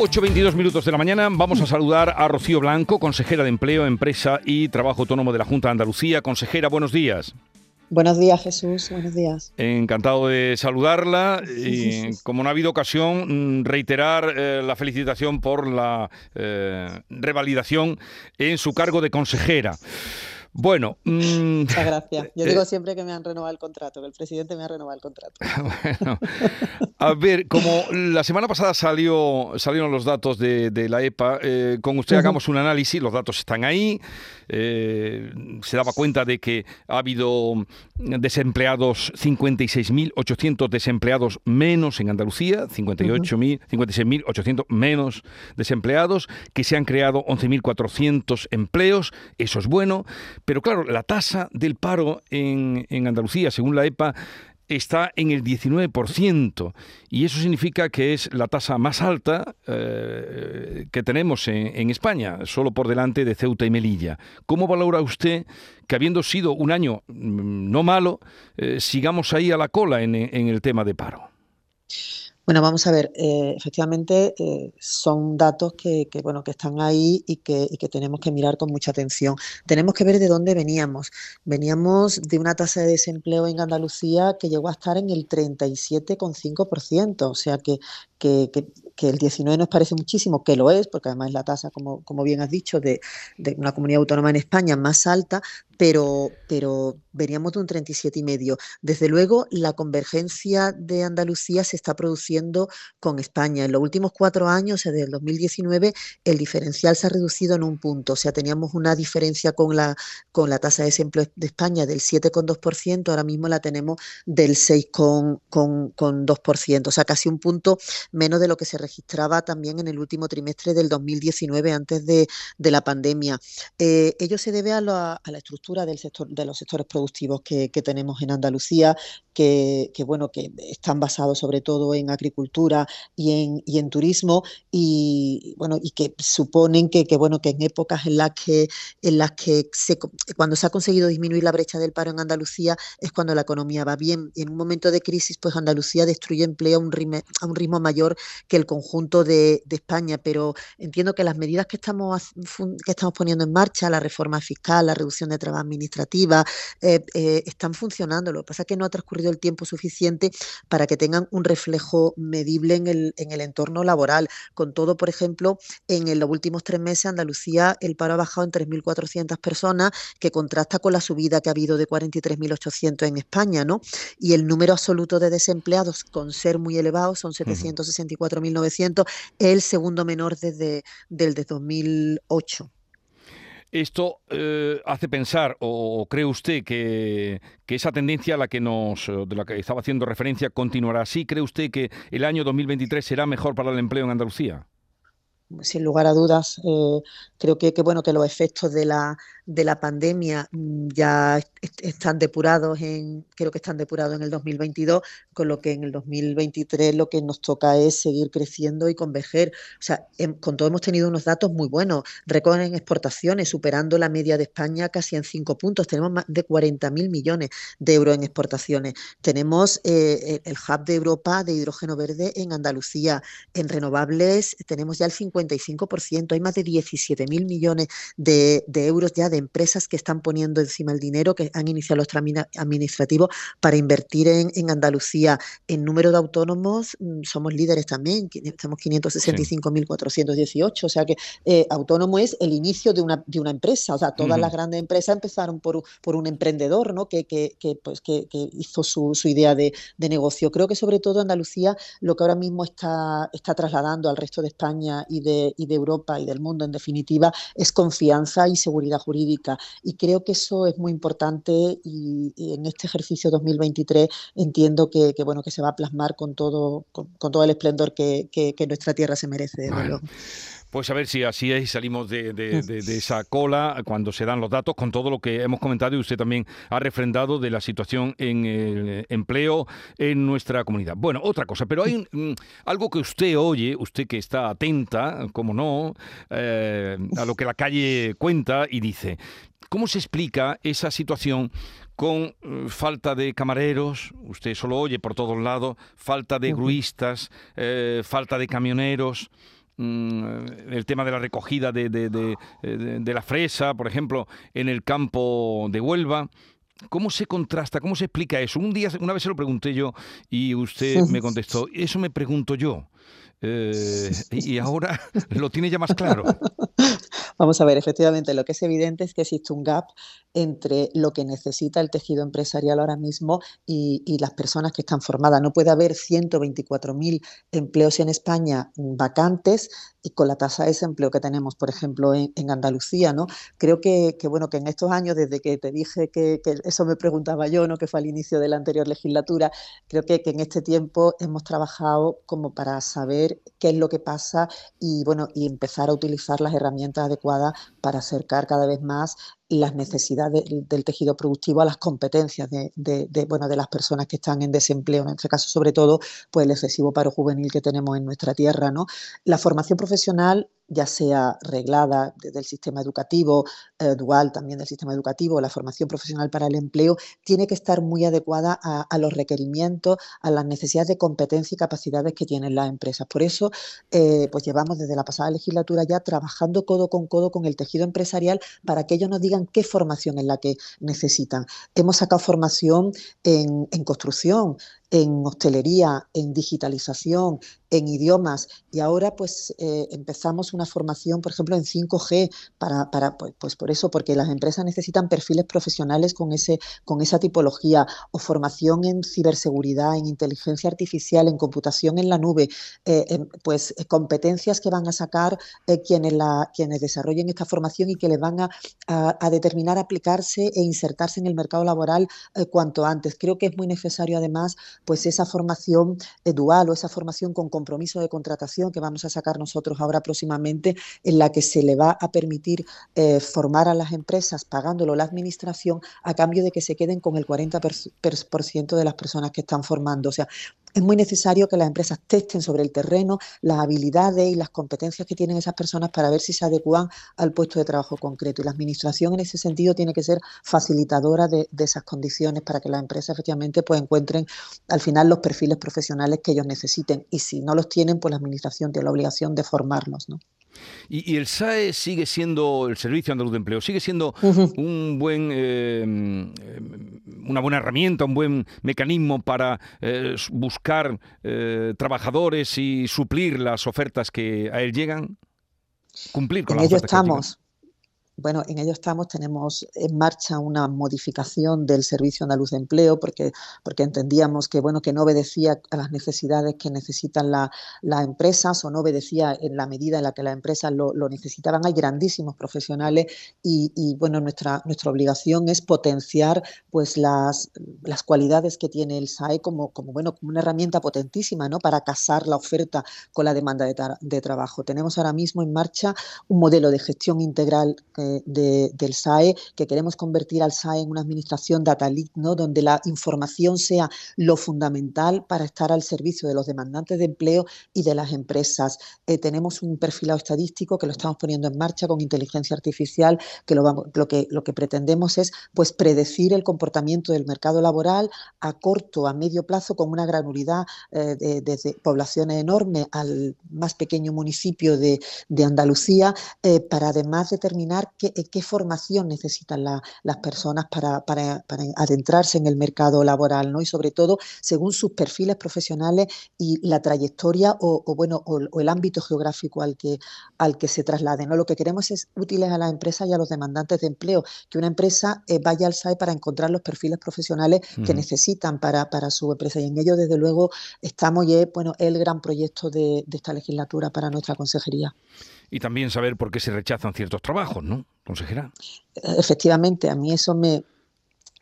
8.22 minutos de la mañana vamos a saludar a Rocío Blanco, consejera de Empleo, Empresa y Trabajo Autónomo de la Junta de Andalucía. Consejera, buenos días. Buenos días, Jesús. Buenos días. Encantado de saludarla y, como no ha habido ocasión, mm, reiterar eh, la felicitación por la eh, revalidación en su cargo de consejera. Bueno. Mm, Muchas gracias. Yo digo eh, siempre que me han renovado el contrato, que el presidente me ha renovado el contrato. bueno, a ver, como la semana pasada salió, salieron los datos de, la EPA, eh, con usted hagamos un análisis, los datos están ahí. Eh, se daba cuenta de que ha habido desempleados, 56.800 desempleados menos en Andalucía, 58.000, 56.800 menos desempleados, que se han creado 11.400 empleos, eso es bueno, pero claro, la tasa del paro en, en Andalucía, según la EPA, está en el 19% y eso significa que es la tasa más alta eh, que tenemos en, España, solo por delante de Ceuta y Melilla. ¿Cómo valora usted que habiendo sido un año mm, no malo, eh, sigamos ahí a la cola en el tema de paro? Bueno, vamos a ver, eh, efectivamente eh, son datos que, bueno, que están ahí y que, que, tenemos que mirar con mucha atención. Tenemos que ver de dónde veníamos. Veníamos de una tasa de desempleo en Andalucía que llegó a estar en el 37,5%, o sea que, que, que el 19 nos parece muchísimo, que lo es, porque además es la tasa, como, como bien has dicho, de, una comunidad autónoma en España más alta, pero, pero veníamos de un 37,5. Desde luego, la convergencia de Andalucía se está produciendo con España. En los últimos cuatro años, desde el 2019, el diferencial se ha reducido en un punto. O sea, teníamos una diferencia con la, con la tasa de desempleo de España del 7,2%, ahora mismo la tenemos del 6,2%. O sea, casi un punto menos de lo que se registraba también en el último trimestre del 2019 antes de, la pandemia. Eh, ello se debe a la, estructura del sector, de los sectores productivos que, tenemos en Andalucía, que, bueno, que están basados sobre todo en agricultura y en, y turismo y bueno, y que suponen que, bueno, que en épocas en las que, en las que se, cuando se ha conseguido disminuir la brecha del paro en Andalucía es cuando la economía va bien. Y en un momento de crisis, pues Andalucía destruye empleo a un ritmo, a un ritmo mayor que el conjunto de, España, pero entiendo que las medidas que estamos, que estamos poniendo en marcha, la reforma fiscal, la reducción de trabas administrativa, eh, eh, están funcionando. Lo que pasa es que no ha transcurrido el tiempo suficiente para que tengan un reflejo medible en el, en el entorno laboral. Con todo, por ejemplo, en, los últimos tres meses Andalucía el paro ha bajado en 3.400 personas, que contrasta con la subida que ha habido de 43.800 en España, ¿no? Y el número absoluto de desempleados, con ser muy elevado, son 764.900 es el segundo menor desde del de 2008. Esto eh, hace pensar, o cree usted que, que, esa tendencia a la que nos, de la que estaba haciendo referencia continuará así. ¿Cree usted que el año 2023 será mejor para el empleo en Andalucía? Sin lugar a dudas, eh, creo que, que, bueno que los efectos de la de la pandemia mm, ya están depurados en, creo que están depurados en el 2022, con lo que en el 2023 lo que nos toca es seguir creciendo y converger. O sea, con todo hemos tenido unos datos muy buenos, récord en exportaciones, superando la media de España casi en cinco puntos. Tenemos más de 40.000 millones de euros en exportaciones. Tenemos eh, el hub de Europa de hidrógeno verde en Andalucía. En renovables tenemos ya el 55%, hay más de 17.000 millones de, de euros ya de empresas que están poniendo encima el dinero, que han iniciado los trámites administrativos para invertir en, Andalucía. En número de autónomos mm, somos líderes también, estamos 565.418, o sea que eh, autónomo es el inicio de una, de una empresa, o sea, todas las grandes empresas empezaron por, por un emprendedor, ¿no? Que, que, pues, que, hizo su, su idea de, de, negocio. Creo que sobre todo Andalucía lo que ahora mismo está, está trasladando al resto de España y de, y de Europa y del mundo en definitiva es confianza y seguridad jurídica y creo que eso es muy importante y, en este ejercicio 2023 entiendo que, bueno, que se va a plasmar con todo, con, todo el esplendor que, nuestra tierra se merece. Pues a ver si así es y salimos de, esa cola cuando se dan los datos, con todo lo que hemos comentado y usted también ha refrendado de la situación en el empleo en nuestra comunidad. Bueno, otra cosa, pero hay mm, algo que usted oye, usted que está atenta, como no, eh, a lo que la calle cuenta y dice, ¿cómo se explica esa situación con eh, falta de camareros, usted solo oye por todos lados, falta de gruistas, eh, falta de camioneros? Mm, el tema de la recogida de, de, la fresa, por ejemplo, en el campo de Huelva. ¿Cómo se contrasta? ¿Cómo se explica eso? Un día, una vez se lo pregunté yo y usted me contestó, eso me pregunto yo. Eh, y ahora lo tiene ya más claro. Vamos a ver, efectivamente, lo que es evidente es que existe un gap entre lo que necesita el tejido empresarial ahora mismo y, las personas que están formadas. No puede haber 124.000 empleos en España vacantes y con la tasa de desempleo que tenemos, por ejemplo, en, Andalucía, ¿no? Creo que, bueno, que en estos años, desde que te dije que, eso me preguntaba yo, ¿no? Que fue al inicio de la anterior legislatura, creo que, que en este tiempo hemos trabajado como para saber qué es lo que pasa y, bueno, y empezar a utilizar las herramientas adecuadas para acercar cada vez más las necesidades del, tejido productivo a las competencias de, bueno, de las personas que están en desempleo, en este caso sobre todo pues el excesivo paro juvenil que tenemos en nuestra tierra. ¿no? La formación profesional ya sea reglada del sistema educativo, eh, dual también del sistema educativo, la formación profesional para el empleo, tiene que estar muy adecuada a, los requerimientos, a las necesidades de competencia y capacidades que tienen las empresas. Por eso, eh, pues llevamos desde la pasada legislatura ya trabajando codo con codo con el tejido empresarial para que ellos nos digan qué formación es la que necesitan. Hemos sacado formación en, en construcción, en hostelería, en digitalización, en idiomas y ahora pues eh, empezamos una formación, por ejemplo, en 5G para, para pues, pues, por eso, porque las empresas necesitan perfiles profesionales con, ese, con esa tipología o formación en ciberseguridad, en inteligencia artificial, en computación en la nube, eh, pues eh, competencias que van a sacar quienes, quienes desarrollen esta formación y que les van a, a, determinar aplicarse e insertarse en el mercado laboral cuanto antes. Creo que es muy necesario además pues esa formación dual o esa formación con compromiso de contratación que vamos a sacar nosotros ahora próximamente, en la que se le va a permitir eh, formar a las empresas pagándolo la administración a cambio de que se queden con el 40% de las personas que están formando. O sea, es muy necesario que las empresas testen sobre el terreno las habilidades y las competencias que tienen esas personas para ver si se adecuan al puesto de trabajo concreto. Y la Administración en ese sentido tiene que ser facilitadora de, esas condiciones para que las empresas efectivamente pues, encuentren al final los perfiles profesionales que ellos necesiten. Y si no los tienen, pues la Administración tiene la obligación de formarlos. ¿no? Y, el SAE sigue siendo, el Servicio Andaluz de Empleo, sigue siendo un buen, eh, una buena herramienta, un buen mecanismo para eh, buscar eh, trabajadores y suplir las ofertas que a él llegan. Cumplir con en ello estamos. Bueno, en ello estamos, tenemos en marcha una modificación del Servicio Andaluz de Empleo porque, porque entendíamos que, bueno, que no obedecía a las necesidades que necesitan las empresas o no obedecía en la medida en la que las empresas lo, necesitaban. Hay grandísimos profesionales y, bueno, nuestra, nuestra obligación es potenciar pues las, las cualidades que tiene el SAE como, como, bueno, como una herramienta potentísima ¿no? para casar la oferta con la demanda de, trabajo. Tenemos ahora mismo en marcha un modelo de gestión integral que del SAE, que queremos convertir al SAE en una administración data lead, ¿no? donde la información sea lo fundamental para estar al servicio de los demandantes de empleo y de las empresas. Eh, tenemos un perfilado estadístico que lo estamos poniendo en marcha con inteligencia artificial, que lo, que, lo que pretendemos es pues, predecir el comportamiento del mercado laboral a corto, a medio plazo, con una granulidad eh, desde poblaciones enormes al más pequeño municipio de, Andalucía, eh, para además determinar eh, qué, formación necesitan las personas para, adentrarse en el mercado laboral, ¿no? Y sobre todo, según sus perfiles profesionales y la trayectoria o, bueno, o, el ámbito geográfico al que, al que se trasladen. ¿no? Lo que queremos es útiles a las empresas y a los demandantes de empleo, que una empresa eh, vaya al SAE para encontrar los perfiles profesionales que necesitan para, para su empresa. Y en ello, desde luego, estamos y es bueno, el gran proyecto de esta legislatura para nuestra consejería y también saber por qué se rechazan ciertos trabajos, ¿no, consejera? Efectivamente, a mí eso me,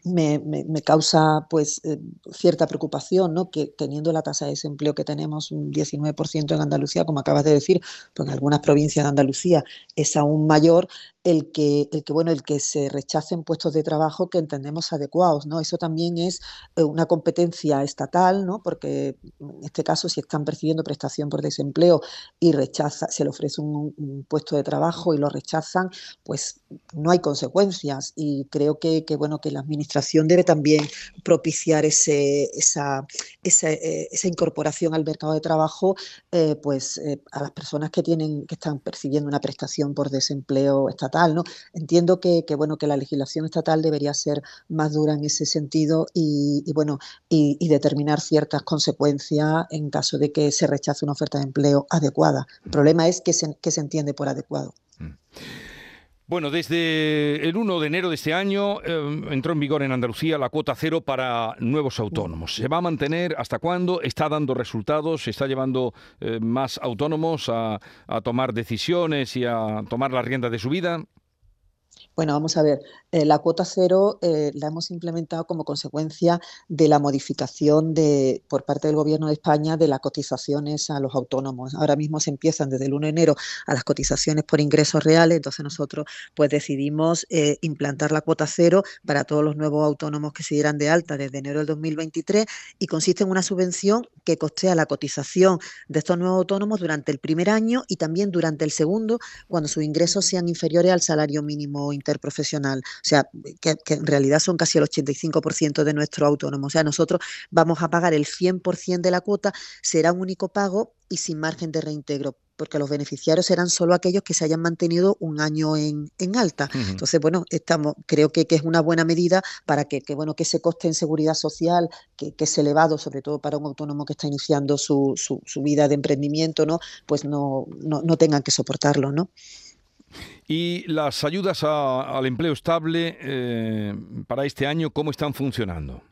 me, me, causa pues eh, cierta preocupación, ¿no? Que teniendo la tasa de desempleo que tenemos, un 19% en Andalucía, como acabas de decir, pues en algunas provincias de Andalucía es aún mayor, el que, el que, bueno, el que se rechacen puestos de trabajo que entendemos adecuados, ¿no? Eso también es eh, una competencia estatal, ¿no? Porque en este caso, si están percibiendo prestación por desempleo y rechaza, se le ofrece un, puesto de trabajo y lo rechazan, pues no hay consecuencias. Y creo que, bueno, que la administración debe también propiciar ese, esa, esa, eh, incorporación al mercado de trabajo, eh, pues a las personas que tienen, que están percibiendo una prestación por desempleo estatal, Entiendo que, bueno, que la legislación estatal debería ser más dura en ese sentido y, bueno, y, determinar ciertas consecuencias en caso de que se rechace una oferta de empleo adecuada. El problema es que se, que se entiende por adecuado. Mm. Bueno, desde el 1 de enero de este año eh, entró en vigor en Andalucía la cuota cero para nuevos autónomos. ¿Se va a mantener hasta cuándo? ¿Está dando resultados? ¿Se está llevando eh, más autónomos a, a tomar decisiones y a tomar las riendas de su vida? Bueno, vamos a ver, eh, la cuota cero eh, la hemos implementado como consecuencia de la modificación de, por parte del Gobierno de España de las cotizaciones a los autónomos. Ahora mismo se empiezan desde el 1 de enero a las cotizaciones por ingresos reales, entonces nosotros pues decidimos eh, implantar la cuota cero para todos los nuevos autónomos que se dieran de alta desde enero del 2023 y consiste en una subvención que costea la cotización de estos nuevos autónomos durante el primer año y también durante el segundo cuando sus ingresos sean inferiores al salario mínimo interprofesional, o sea, que, en realidad son casi el 85% de nuestro autónomo. O sea, nosotros vamos a pagar el 100% de la cuota, será un único pago y sin margen de reintegro porque los beneficiarios serán solo aquellos que se hayan mantenido un año en, alta. Entonces, bueno, estamos, creo que, es una buena medida para que, bueno, que ese coste en seguridad social, que, es elevado, sobre todo para un autónomo que está iniciando su, su, vida de emprendimiento, ¿no? Pues no, no, no tengan que soportarlo, ¿no? Y las ayudas al empleo estable eh, para este año, ¿cómo están funcionando?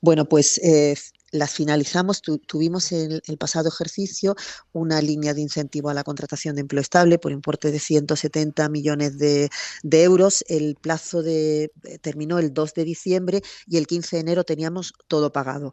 Bueno, pues eh, las finalizamos. tuvimos el, el, pasado ejercicio una línea de incentivo a la contratación de empleo estable por importe de 170 millones de, euros. El plazo de, terminó el 2 de diciembre y el 15 de enero teníamos todo pagado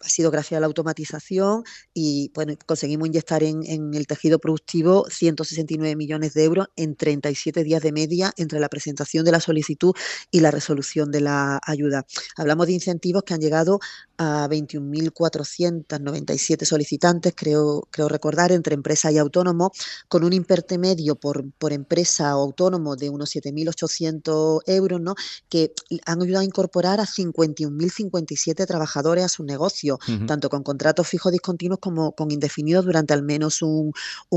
ha sido gracias a la automatización y bueno, conseguimos inyectar en, el tejido productivo 169 millones de euros en 37 días de media entre la presentación de la solicitud y la resolución de la ayuda. Hablamos de incentivos que han llegado a 21.497 solicitantes, creo, creo recordar, entre empresas y autónomos, con un importe medio por, por empresa o autónomo de unos 7.800 euros, ¿no? que han ayudado a incorporar a 51.057 trabajadores a su negocio tanto con contratos fijos discontinuos como con indefinidos durante al menos un,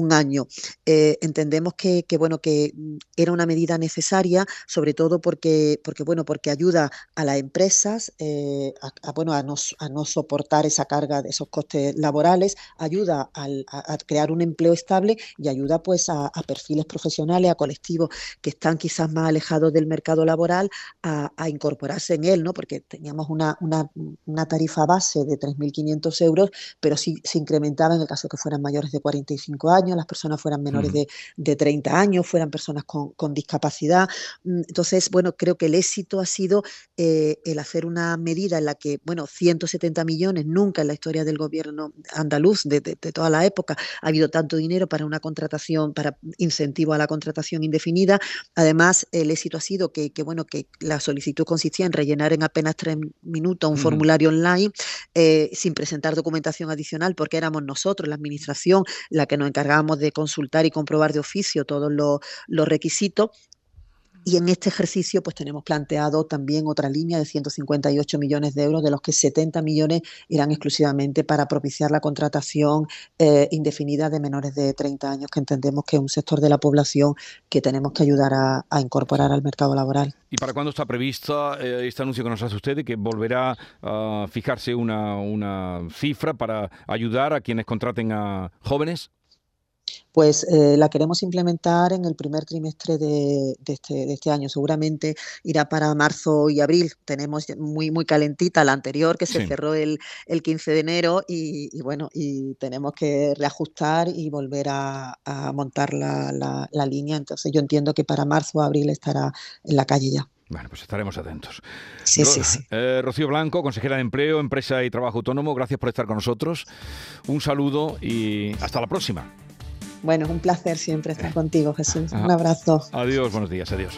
año. Eh, entendemos que, bueno, que mm, era una medida necesaria, sobre todo porque, porque, bueno, porque ayuda a las empresas eh, a, bueno, a no, a no soportar esa carga de esos costes laborales, ayuda a, crear un empleo estable y ayuda pues a, perfiles profesionales, a colectivos que están quizás más alejados del mercado laboral a, incorporarse en él, ¿no? Porque teníamos una, una, una tarifa base de 3.500 euros, pero sí se incrementaba en el caso que fueran mayores de 45 años, las personas fueran menores de, de, 30 años, fueran personas con, con, discapacidad. Mm, entonces, bueno, creo que el éxito ha sido eh, el hacer una medida en la que, bueno, 170 millones, nunca en la historia del gobierno andaluz de, de, toda la época ha habido tanto dinero para una contratación, para incentivo a la contratación indefinida. Además, el éxito ha sido que, que bueno, que la solicitud consistía en rellenar en apenas tres minutos un formulario online. Eh, sin presentar documentación adicional, porque éramos nosotros, la Administración, la que nos encargábamos de consultar y comprobar de oficio todos los, los requisitos y en este ejercicio pues tenemos planteado también otra línea de 158 millones de euros, de los que 70 millones irán exclusivamente para propiciar la contratación eh, indefinida de menores de 30 años, que entendemos que es un sector de la población que tenemos que ayudar a, incorporar al mercado laboral. ¿Y para cuándo está prevista eh, este anuncio que nos hace usted de que volverá a fijarse una, una cifra para ayudar a quienes contraten a jóvenes? Pues eh, la queremos implementar en el primer trimestre de, este, este, año. Seguramente irá para marzo y abril. Tenemos muy, muy calentita la anterior, que se cerró el, 15 de enero y, bueno, y tenemos que reajustar y volver a, montar la, línea. Entonces yo entiendo que para marzo o abril estará en la calle ya. Bueno, pues estaremos atentos. Sí, sí, sí. Eh, Rocío Blanco, consejera de Empleo, Empresa y Trabajo Autónomo, gracias por estar con nosotros. Un saludo y hasta la próxima. Bueno, un placer siempre estar contigo, Jesús. Un abrazo. Adiós, buenos días, adiós.